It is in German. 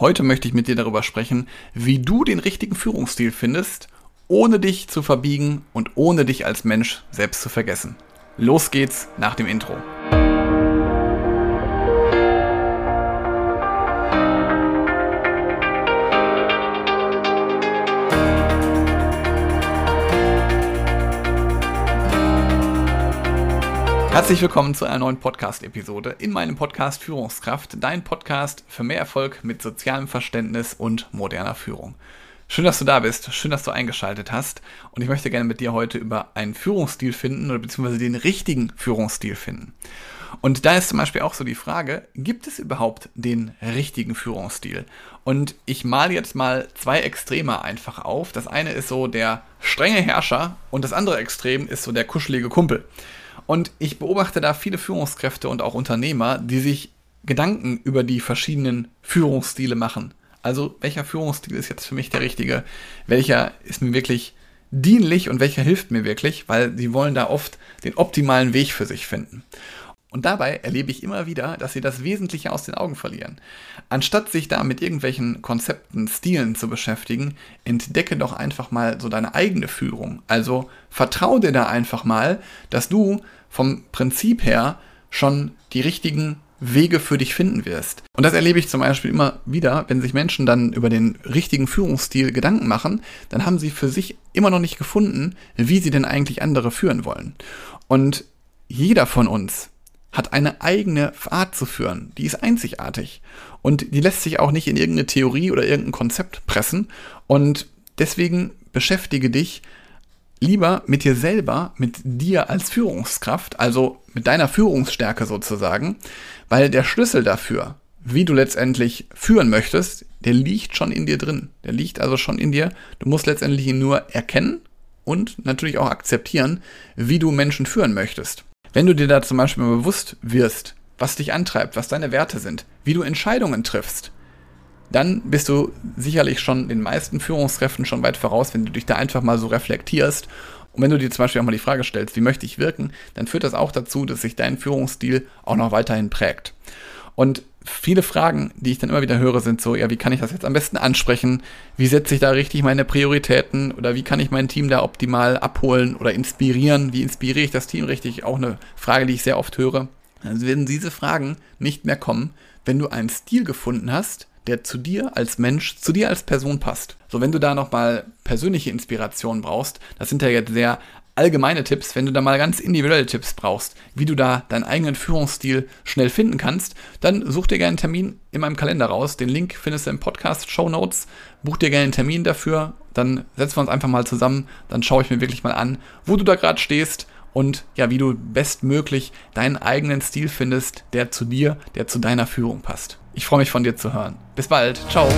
Heute möchte ich mit dir darüber sprechen, wie du den richtigen Führungsstil findest, ohne dich zu verbiegen und ohne dich als Mensch selbst zu vergessen. Los geht's nach dem Intro. Herzlich willkommen zu einer neuen Podcast-Episode in meinem Podcast Führungskraft, dein Podcast für mehr Erfolg mit sozialem Verständnis und moderner Führung. Schön, dass du da bist, schön, dass du eingeschaltet hast und ich möchte gerne mit dir heute über einen Führungsstil finden oder beziehungsweise den richtigen Führungsstil finden. Und da ist zum Beispiel auch so die Frage, gibt es überhaupt den richtigen Führungsstil? Und ich male jetzt mal zwei Extreme einfach auf. Das eine ist so der strenge Herrscher und das andere Extrem ist so der kuschelige Kumpel. Und ich beobachte da viele Führungskräfte und auch Unternehmer, die sich Gedanken über die verschiedenen Führungsstile machen. Also welcher Führungsstil ist jetzt für mich der richtige? Welcher ist mir wirklich dienlich und welcher hilft mir wirklich? Weil sie wollen da oft den optimalen Weg für sich finden. Und dabei erlebe ich immer wieder, dass sie das Wesentliche aus den Augen verlieren. Anstatt sich da mit irgendwelchen Konzepten, Stilen zu beschäftigen, entdecke doch einfach mal so deine eigene Führung. Also vertraue dir da einfach mal, dass du vom Prinzip her schon die richtigen Wege für dich finden wirst. Und das erlebe ich zum Beispiel immer wieder, wenn sich Menschen dann über den richtigen Führungsstil Gedanken machen, dann haben sie für sich immer noch nicht gefunden, wie sie denn eigentlich andere führen wollen. Und jeder von uns hat eine eigene Art zu führen. Die ist einzigartig. Und die lässt sich auch nicht in irgendeine Theorie oder irgendein Konzept pressen. Und deswegen beschäftige dich lieber mit dir selber, mit dir als Führungskraft, also mit deiner Führungsstärke sozusagen, weil der Schlüssel dafür, wie du letztendlich führen möchtest, der liegt schon in dir drin. Der liegt also schon in dir. Du musst letztendlich ihn nur erkennen und natürlich auch akzeptieren, wie du Menschen führen möchtest. Wenn du dir da zum Beispiel bewusst wirst, was dich antreibt, was deine Werte sind, wie du Entscheidungen triffst, dann bist du sicherlich schon den meisten Führungskräften schon weit voraus, wenn du dich da einfach mal so reflektierst. Und wenn du dir zum Beispiel auch mal die Frage stellst, wie möchte ich wirken, dann führt das auch dazu, dass sich dein Führungsstil auch noch weiterhin prägt. Und viele Fragen, die ich dann immer wieder höre, sind so, ja, wie kann ich das jetzt am besten ansprechen? Wie setze ich da richtig meine Prioritäten? Oder wie kann ich mein Team da optimal abholen oder inspirieren? Wie inspiriere ich das Team richtig? Auch eine Frage, die ich sehr oft höre. Also werden diese Fragen nicht mehr kommen, wenn du einen Stil gefunden hast, der zu dir als Mensch, zu dir als Person passt. So, wenn du da nochmal persönliche Inspiration brauchst, das sind ja jetzt sehr allgemeine Tipps, wenn du da mal ganz individuelle Tipps brauchst, wie du da deinen eigenen Führungsstil schnell finden kannst, dann such dir gerne einen Termin in meinem Kalender raus. Den Link findest du im Podcast Show Notes. Buch dir gerne einen Termin dafür, dann setzen wir uns einfach mal zusammen, dann schaue ich mir wirklich mal an, wo du da gerade stehst und ja, wie du bestmöglich deinen eigenen Stil findest, der zu dir, der zu deiner Führung passt. Ich freue mich von dir zu hören. Bis bald. Ciao.